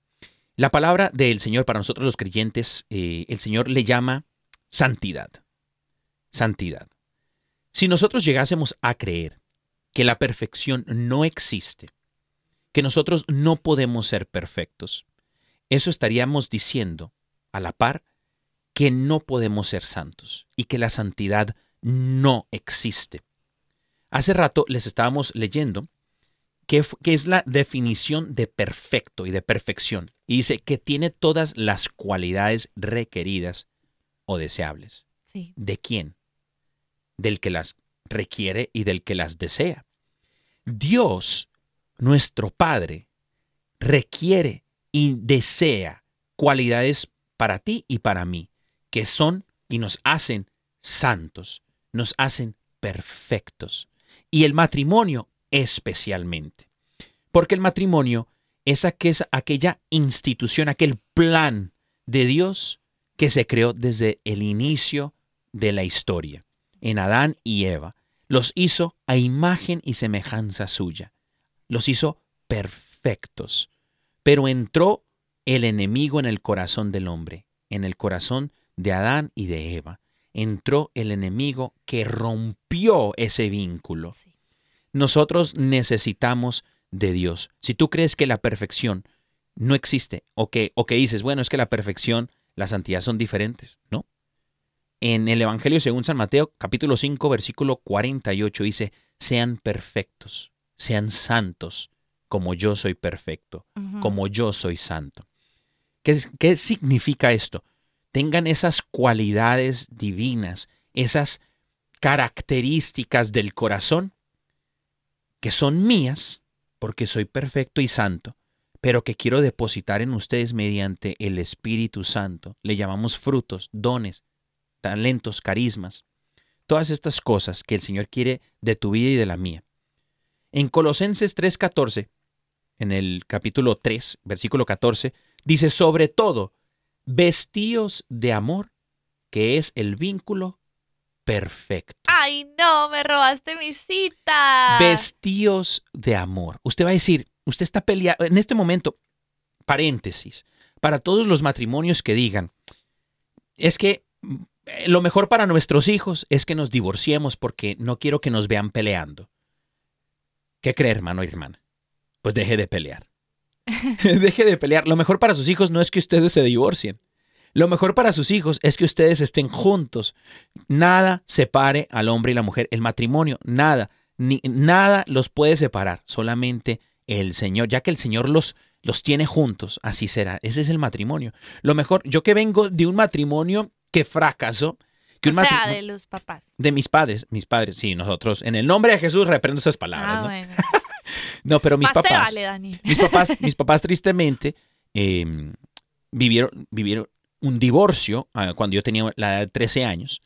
A: La palabra del Señor para nosotros los creyentes, eh, el Señor le llama santidad. Santidad. Si nosotros llegásemos a creer que la perfección no existe, que nosotros no podemos ser perfectos, eso estaríamos diciendo a la par que no podemos ser santos y que la santidad no existe. Hace rato les estábamos leyendo que, es la definición de perfecto y de perfección. Y dice que tiene todas las cualidades requeridas o deseables.
B: Sí.
A: ¿De quién? Del que las requiere y del que las desea. Dios, nuestro Padre, requiere y desea cualidades para ti y para mí, que son y nos hacen santos, nos hacen perfectos. Y el matrimonio especialmente. Porque el matrimonio es aquella institución, aquel plan de Dios que se creó desde el inicio de la historia. En Adán y Eva los hizo a imagen y semejanza suya. Los hizo perfectos. Pero entró el enemigo en el corazón del hombre, en el corazón de Adán y de Eva. Entró el enemigo que rompió ese vínculo. Nosotros necesitamos de Dios. Si tú crees que la perfección no existe o que, o que dices, bueno, es que la perfección, la santidad son diferentes, ¿no? En el Evangelio según San Mateo, capítulo 5, versículo 48 dice, sean perfectos, sean santos, como yo soy perfecto, como yo soy santo. ¿Qué, ¿Qué significa esto? Tengan esas cualidades divinas, esas características del corazón que son mías, porque soy perfecto y santo, pero que quiero depositar en ustedes mediante el Espíritu Santo. Le llamamos frutos, dones, talentos, carismas. Todas estas cosas que el Señor quiere de tu vida y de la mía. En Colosenses 3:14, en el capítulo 3, versículo 14, dice, sobre todo, vestíos de amor, que es el vínculo perfecto.
B: Ay, no, me robaste mi cita.
A: Vestíos de amor. Usted va a decir, usted está peleando, en este momento, paréntesis, para todos los matrimonios que digan, es que mm, lo mejor para nuestros hijos es que nos divorciemos porque no quiero que nos vean peleando. ¿Qué cree, hermano y hermana? Pues deje de pelear. deje de pelear. Lo mejor para sus hijos no es que ustedes se divorcien. Lo mejor para sus hijos es que ustedes estén juntos. Nada separe al hombre y la mujer. El matrimonio, nada, ni, nada los puede separar. Solamente el Señor, ya que el Señor los, los tiene juntos. Así será. Ese es el matrimonio. Lo mejor, yo que vengo de un matrimonio que fracasó. Que
B: o
A: un
B: sea, de los papás.
A: De mis padres, mis padres, sí, nosotros. En el nombre de Jesús reprendo esas palabras,
B: Ah,
A: ¿no?
B: bueno.
A: No, pero mis
B: Más
A: papás.
B: vale.
A: Mis papás, mis papás tristemente eh, vivieron, vivieron un divorcio ah, cuando yo tenía la edad de 13 años.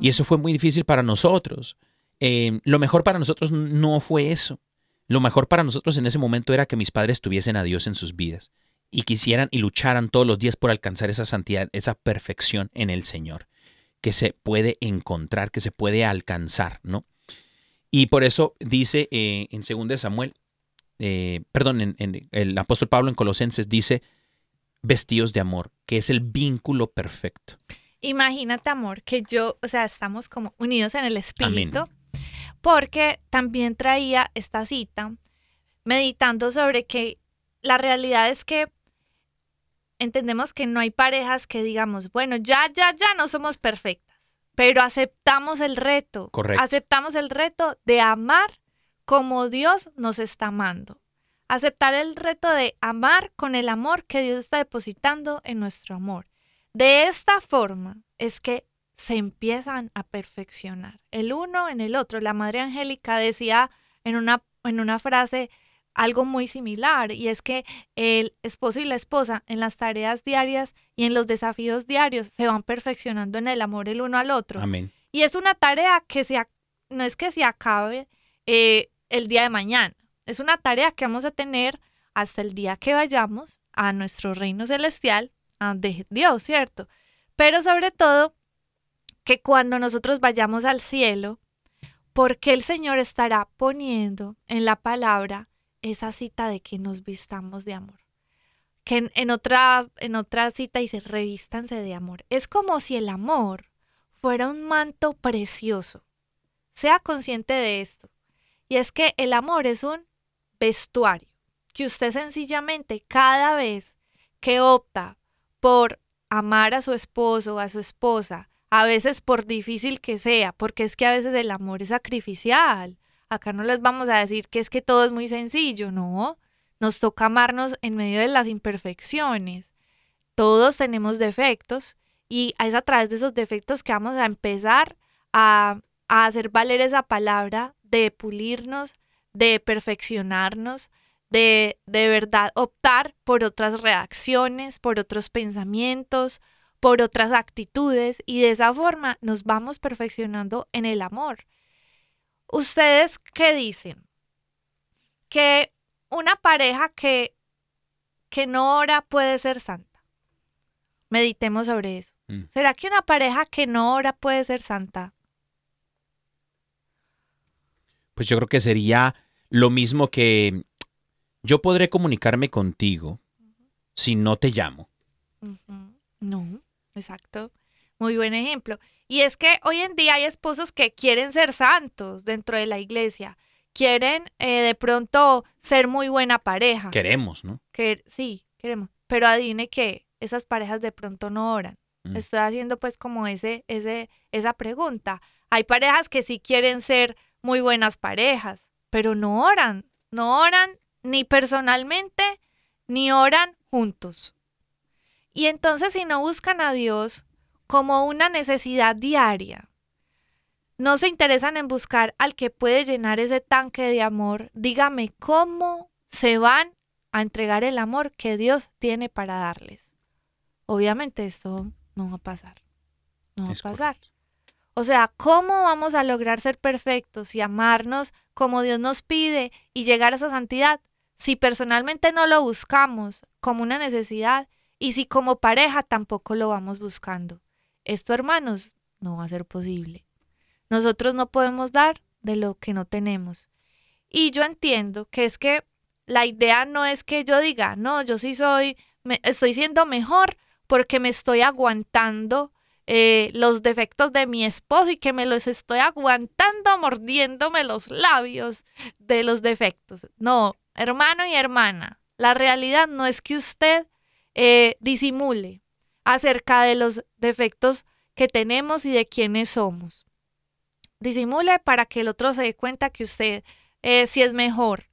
A: Y eso fue muy difícil para nosotros. Eh, lo mejor para nosotros no fue eso. Lo mejor para nosotros en ese momento era que mis padres tuviesen a Dios en sus vidas y quisieran y lucharan todos los días por alcanzar esa santidad, esa perfección en el Señor, que se puede encontrar, que se puede alcanzar, ¿no? Y por eso dice eh, en 2 Samuel, eh, perdón, en, en el apóstol Pablo en Colosenses dice, vestidos de amor, que es el vínculo perfecto.
B: Imagínate, amor, que yo, o sea, estamos como unidos en el espíritu, porque también traía esta cita meditando sobre que la realidad es que entendemos que no hay parejas que digamos, bueno, ya, ya, ya no somos perfectas, pero aceptamos el reto.
A: Correcto.
B: Aceptamos el reto de amar como Dios nos está amando. Aceptar el reto de amar con el amor que Dios está depositando en nuestro amor. De esta forma es que se empiezan a perfeccionar el uno en el otro. La Madre Angélica decía en una, en una frase algo muy similar y es que el esposo y la esposa en las tareas diarias y en los desafíos diarios se van perfeccionando en el amor el uno al otro.
A: Amén.
B: Y es una tarea que se, no es que se acabe eh, el día de mañana, es una tarea que vamos a tener hasta el día que vayamos a nuestro reino celestial, de Dios, ¿cierto? Pero sobre todo, que cuando nosotros vayamos al cielo, porque el Señor estará poniendo en la palabra esa cita de que nos vistamos de amor. Que en otra, en otra cita dice, revístanse de amor. Es como si el amor fuera un manto precioso. Sea consciente de esto. Y es que el amor es un vestuario que usted sencillamente cada vez que opta por amar a su esposo o a su esposa, a veces por difícil que sea, porque es que a veces el amor es sacrificial. Acá no les vamos a decir que es que todo es muy sencillo, no. Nos toca amarnos en medio de las imperfecciones. Todos tenemos defectos y es a través de esos defectos que vamos a empezar a, a hacer valer esa palabra de pulirnos, de perfeccionarnos, de de verdad optar por otras reacciones, por otros pensamientos, por otras actitudes y de esa forma nos vamos perfeccionando en el amor. ¿Ustedes qué dicen? Que una pareja que, que no ora puede ser santa. Meditemos sobre eso.
A: Mm.
B: ¿Será que una pareja que no ora puede ser santa?
A: Pues yo creo que sería lo mismo que yo podré comunicarme contigo si no te llamo.
B: No, exacto. Muy buen ejemplo. Y es que hoy en día hay esposos que quieren ser santos dentro de la iglesia. Quieren eh, de pronto ser muy buena pareja.
A: Queremos, ¿no?
B: Que sí, queremos. Pero adivine que esas parejas de pronto no oran.
A: Mm.
B: Estoy haciendo pues como ese, ese, esa pregunta. Hay parejas que sí quieren ser muy buenas parejas, pero no oran. No oran ni personalmente, ni oran juntos. Y entonces si no buscan a Dios como una necesidad diaria, no se interesan en buscar al que puede llenar ese tanque de amor, dígame cómo se van a entregar el amor que Dios tiene para darles. Obviamente esto no va a pasar. No va
A: Es
B: a pasar. O sea, ¿cómo vamos a lograr ser perfectos y amarnos como Dios nos pide y llegar a esa santidad si personalmente no lo buscamos como una necesidad y si como pareja tampoco lo vamos buscando? Esto, hermanos, no va a ser posible. Nosotros no podemos dar de lo que no tenemos. Y yo entiendo que es que la idea no es que yo diga, no, yo sí soy, me- estoy siendo mejor porque me estoy aguantando eh, los defectos de mi esposo y que me los estoy aguantando mordiéndome los labios de los defectos. No, hermano y hermana, la realidad no es que usted eh, disimule acerca de los defectos que tenemos y de quiénes somos. Disimule para que el otro se dé cuenta que usted eh, sí es mejor.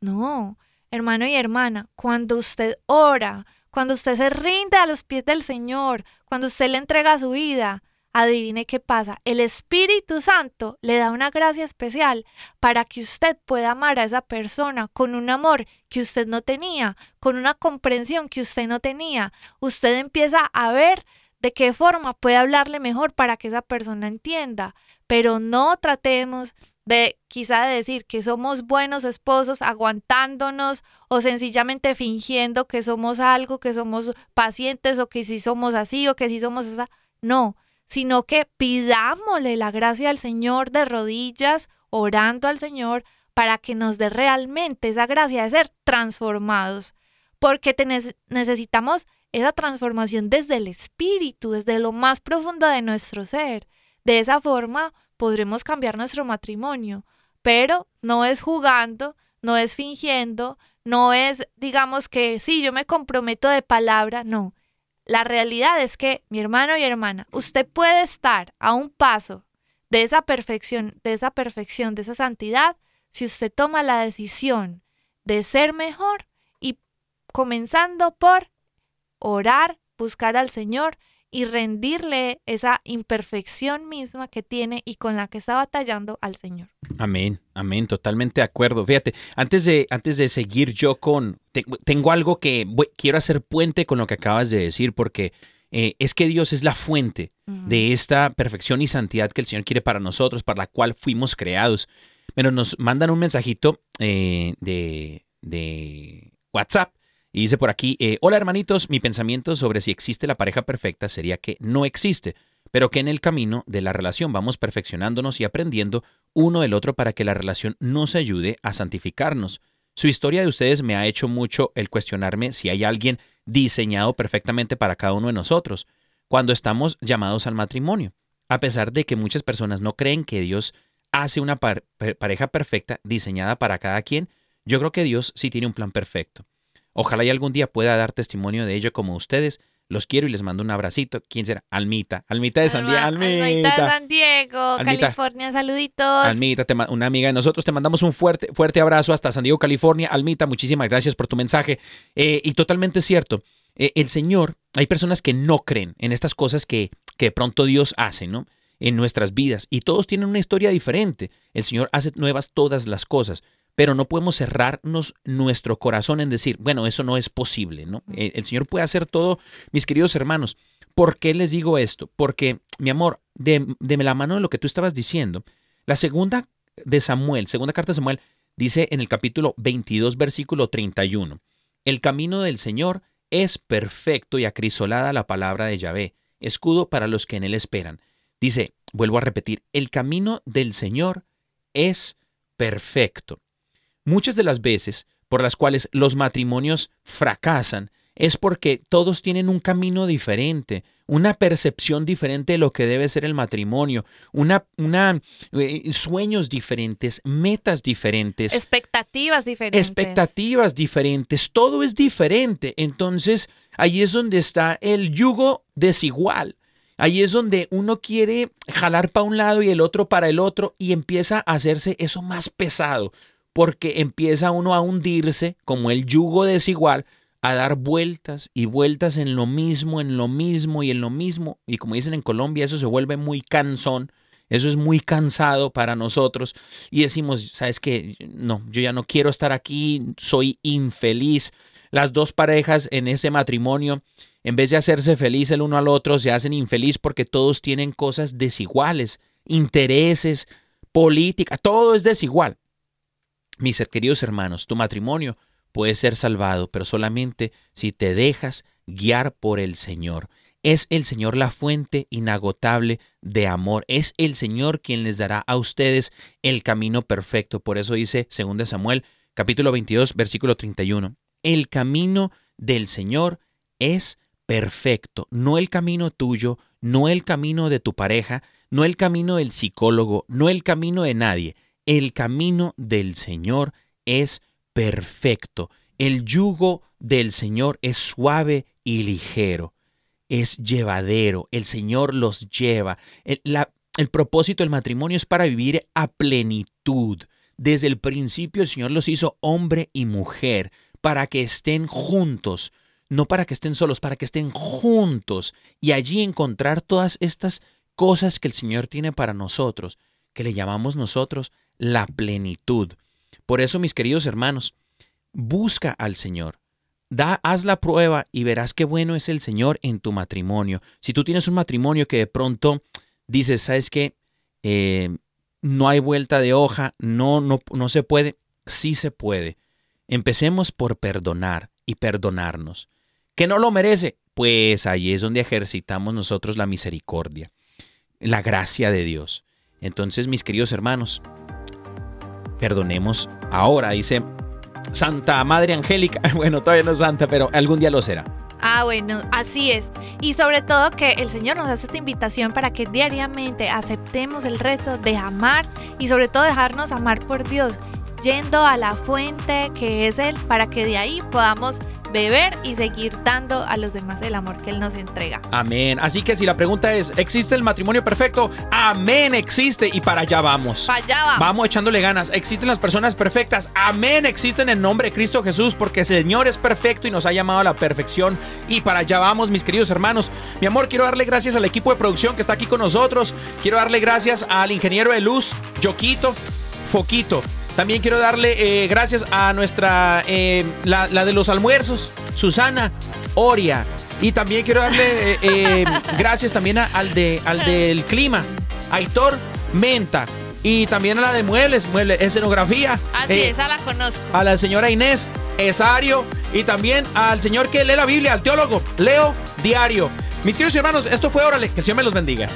B: No, hermano y hermana, cuando usted ora, cuando usted se rinde a los pies del Señor, cuando usted le entrega su vida, adivine qué pasa. El Espíritu Santo le da una gracia especial para que usted pueda amar a esa persona con un amor que usted no tenía, con una comprensión que usted no tenía. Usted empieza a ver de qué forma puede hablarle mejor para que esa persona entienda. Pero no tratemos de quizá de decir que somos buenos esposos aguantándonos o sencillamente fingiendo que somos algo, que somos pacientes o que si somos así o que si somos esa. No, sino que pidámosle la gracia al Señor de rodillas, orando al Señor para que nos dé realmente esa gracia de ser transformados, porque necesitamos esa transformación desde el espíritu, desde lo más profundo de nuestro ser. De esa forma podremos cambiar nuestro matrimonio, pero no es jugando, no es fingiendo, no es, digamos que sí, yo me comprometo de palabra, no. La realidad es que, mi hermano y hermana, usted puede estar a un paso de esa perfección, de esa perfección, de esa santidad, si usted toma la decisión de ser mejor y comenzando por orar, buscar al Señor y rendirle esa imperfección misma que tiene y con la que está batallando al Señor.
A: Amén, amén, totalmente de acuerdo. Fíjate, antes de, antes de seguir yo con, te- tengo algo que voy- quiero hacer puente con lo que acabas de decir, porque eh, es que Dios es la fuente de esta perfección y santidad que el Señor quiere para nosotros, para la cual fuimos creados. Pero nos mandan un mensajito eh, de, de WhatsApp y dice por aquí, eh, hola hermanitos, mi pensamiento sobre si existe la pareja perfecta sería que no existe, pero que en el camino de la relación vamos perfeccionándonos y aprendiendo uno del otro para que la relación nos ayude a santificarnos. Su historia de ustedes me ha hecho mucho el cuestionarme si hay alguien diseñado perfectamente para cada uno de nosotros cuando estamos llamados al matrimonio. A pesar de que muchas personas no creen que Dios hace una par- pa- pareja perfecta diseñada para cada quien, yo creo que Dios sí tiene un plan perfecto. Ojalá y algún día pueda dar testimonio de ello como ustedes. Los quiero y les mando un abracito. ¿Quién será? Almita. Almita de San Diego.
B: De
A: Almita.
B: San Diego,
A: Almita.
B: California, saluditos.
A: Almita, te una amiga de nosotros, te mandamos un fuerte, fuerte abrazo hasta San Diego, California. Almita, muchísimas gracias por tu mensaje. Eh, y totalmente cierto, eh, el Señor, hay personas que no creen en estas cosas que, que de pronto Dios hace, ¿no? En nuestras vidas. Y todos tienen una historia diferente. El Señor hace nuevas todas las cosas. Pero no podemos cerrarnos nuestro corazón en decir, bueno, eso no es posible, ¿no? El Señor puede hacer todo, mis queridos hermanos. ¿Por qué les digo esto? Porque, mi amor, de, de la mano de lo que tú estabas diciendo, la segunda de Samuel, segunda carta de Samuel, dice en el capítulo 22, versículo 31, el camino del Señor es perfecto y acrisolada la palabra de Yahvé, escudo para los que en él esperan. Dice, vuelvo a repetir, el camino del Señor es perfecto. Muchas de las veces por las cuales los matrimonios fracasan es porque todos tienen un camino diferente, una percepción diferente de lo que debe ser el matrimonio, una, una eh, sueños diferentes, metas diferentes,
B: Expectativas diferentes.
A: expectativas diferentes, todo es diferente. Entonces, ahí es donde está el yugo desigual. Ahí es donde uno quiere jalar para un lado y el otro para el otro y empieza a hacerse eso más pesado, porque empieza uno a hundirse como el yugo desigual, a dar vueltas y vueltas en lo mismo, en lo mismo y en lo mismo. Y como dicen en Colombia, eso se vuelve muy cansón. Eso es muy cansado para nosotros y decimos, ¿sabes qué? No, yo ya no quiero estar aquí, soy infeliz. Las dos parejas en ese matrimonio, en vez de hacerse feliz el uno al otro, se hacen infeliz porque todos tienen cosas desiguales, intereses, política, todo es desigual. Mis queridos hermanos, tu matrimonio puede ser salvado, pero solamente si te dejas guiar por el Señor. Es el Señor la fuente inagotable de amor. Es el Señor quien les dará a ustedes el camino perfecto. Por eso dice 2 Samuel capítulo 22 versículo 31. El camino del Señor es perfecto, no el camino tuyo, no el camino de tu pareja, no el camino del psicólogo, no el camino de nadie. El camino del Señor es perfecto. El yugo del Señor es suave y ligero, es llevadero. El Señor los lleva. El, propósito del matrimonio es para vivir a plenitud. Desde el principio el Señor los hizo hombre y mujer para que estén juntos, no para que estén solos, para que estén juntos y allí encontrar todas estas cosas que el Señor tiene para nosotros, que le llamamos nosotros la plenitud. Por eso, mis queridos hermanos, busca al Señor. Da, haz la prueba y verás qué bueno es el Señor en tu matrimonio. Si tú tienes un matrimonio que de pronto dices, ¿sabes qué? Eh, no hay vuelta de hoja, no, no, no se puede. Sí se puede. Empecemos por perdonar y perdonarnos. ¿Que no lo merece? Pues ahí es donde ejercitamos nosotros la misericordia, la gracia de Dios. Entonces, mis queridos hermanos, perdonemos ahora, dice Santa Madre Angélica. Bueno, todavía no es santa, pero algún día lo será.
B: Ah, bueno, así es. Y sobre todo que el Señor nos hace esta invitación para que diariamente aceptemos el reto de amar y sobre todo dejarnos amar por Dios, yendo a la fuente que es Él, para que de ahí podamos beber y seguir dando a los demás el amor que Él nos entrega.
A: Amén. Así que si la pregunta es, ¿existe el matrimonio perfecto? Amén, existe y para allá vamos.
B: Pa' allá vamos.
A: Vamos echándole ganas. ¿Existen las personas perfectas? Amén, existen en nombre de Cristo Jesús porque el Señor es perfecto y nos ha llamado a la perfección. Y para allá vamos, mis queridos hermanos. Mi amor, quiero darle gracias al equipo de producción que está aquí con nosotros. Quiero darle gracias al ingeniero de luz, Yoquito, Foquito. También quiero darle eh, gracias a nuestra, eh, la, la de los almuerzos, Susana Oria. Y también quiero darle eh, gracias también a- al, de, al del clima, Aitor Menta. Y también a la de muebles, muebles, escenografía.
B: Así es, esa la conozco.
A: a la señora Inés Esario y también al señor que lee la Biblia, al teólogo Leo Diario. Mis queridos hermanos, esto fue Órale, que el Señor me los bendiga.